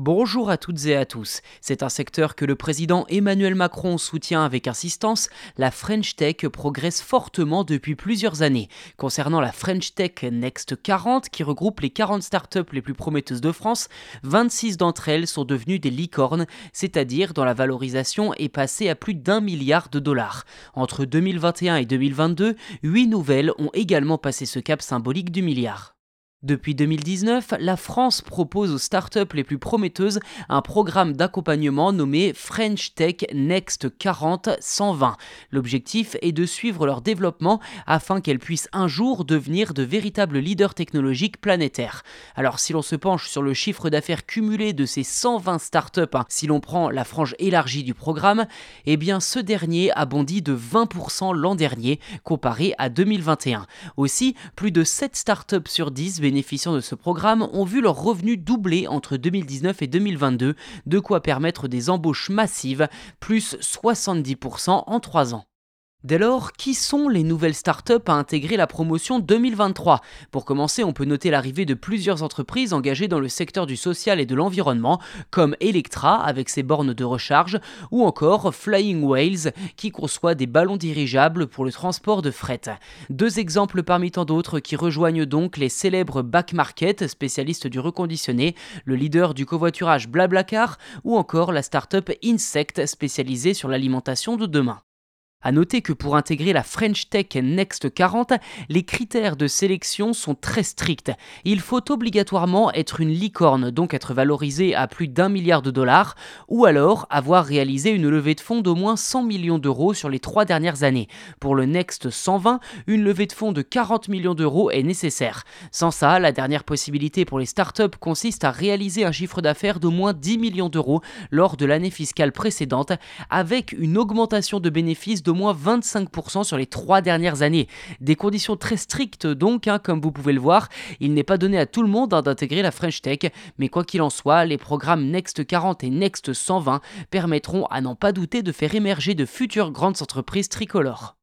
Bonjour à toutes et à tous. C'est un secteur que le président Emmanuel Macron soutient avec insistance. La French Tech progresse fortement depuis plusieurs années. Concernant la French Tech Next 40, qui regroupe les 40 startups les plus prometteuses de France, 26 d'entre elles sont devenues des licornes, c'est-à-dire dont la valorisation est passée à plus d'un milliard de dollars. Entre 2021 et 2022, 8 nouvelles ont également passé ce cap symbolique du milliard. Depuis 2019, la France propose aux startups les plus prometteuses un programme d'accompagnement nommé French Tech Next 40 120. L'objectif est de suivre leur développement afin qu'elles puissent un jour devenir de véritables leaders technologiques planétaires. Alors si l'on se penche sur le chiffre d'affaires cumulé de ces 120 startups, hein, si l'on prend la frange élargie du programme, eh bien ce dernier a bondi de 20% l'an dernier comparé à 2021. Aussi, plus de 7 startups sur 10 bénéficiant de ce programme ont vu leurs revenus doubler entre 2019 et 2022, de quoi permettre des embauches massives, plus 70% en 3 ans. Dès lors, qui sont les nouvelles startups à intégrer la promotion 2023 Pour commencer, on peut noter l'arrivée de plusieurs entreprises engagées dans le secteur du social et de l'environnement, comme Electra avec ses bornes de recharge, ou encore Flying Whales qui conçoit des ballons dirigeables pour le transport de fret. Deux exemples parmi tant d'autres qui rejoignent donc les célèbres Back Market, spécialistes du reconditionné, le leader du covoiturage Blablacar, ou encore la startup Insect spécialisée sur l'alimentation de demain. A noter que pour intégrer la French Tech Next 40, les critères de sélection sont très stricts. Il faut obligatoirement être une licorne, donc être valorisé à plus d'un milliard de dollars, ou alors avoir réalisé une levée de fonds d'au moins 100 millions d'euros sur les trois dernières années. Pour le Next 120, une levée de fonds de 40 millions d'euros est nécessaire. Sans ça, la dernière possibilité pour les startups consiste à réaliser un chiffre d'affaires d'au moins 10 millions d'euros lors de l'année fiscale précédente, avec une augmentation de bénéfices moins 25% sur les trois dernières années. Des conditions très strictes donc, hein, comme vous pouvez le voir. Il n'est pas donné à tout le monde hein, d'intégrer la French Tech, mais quoi qu'il en soit, les programmes Next 40 et Next 120 permettront à n'en pas douter de faire émerger de futures grandes entreprises tricolores.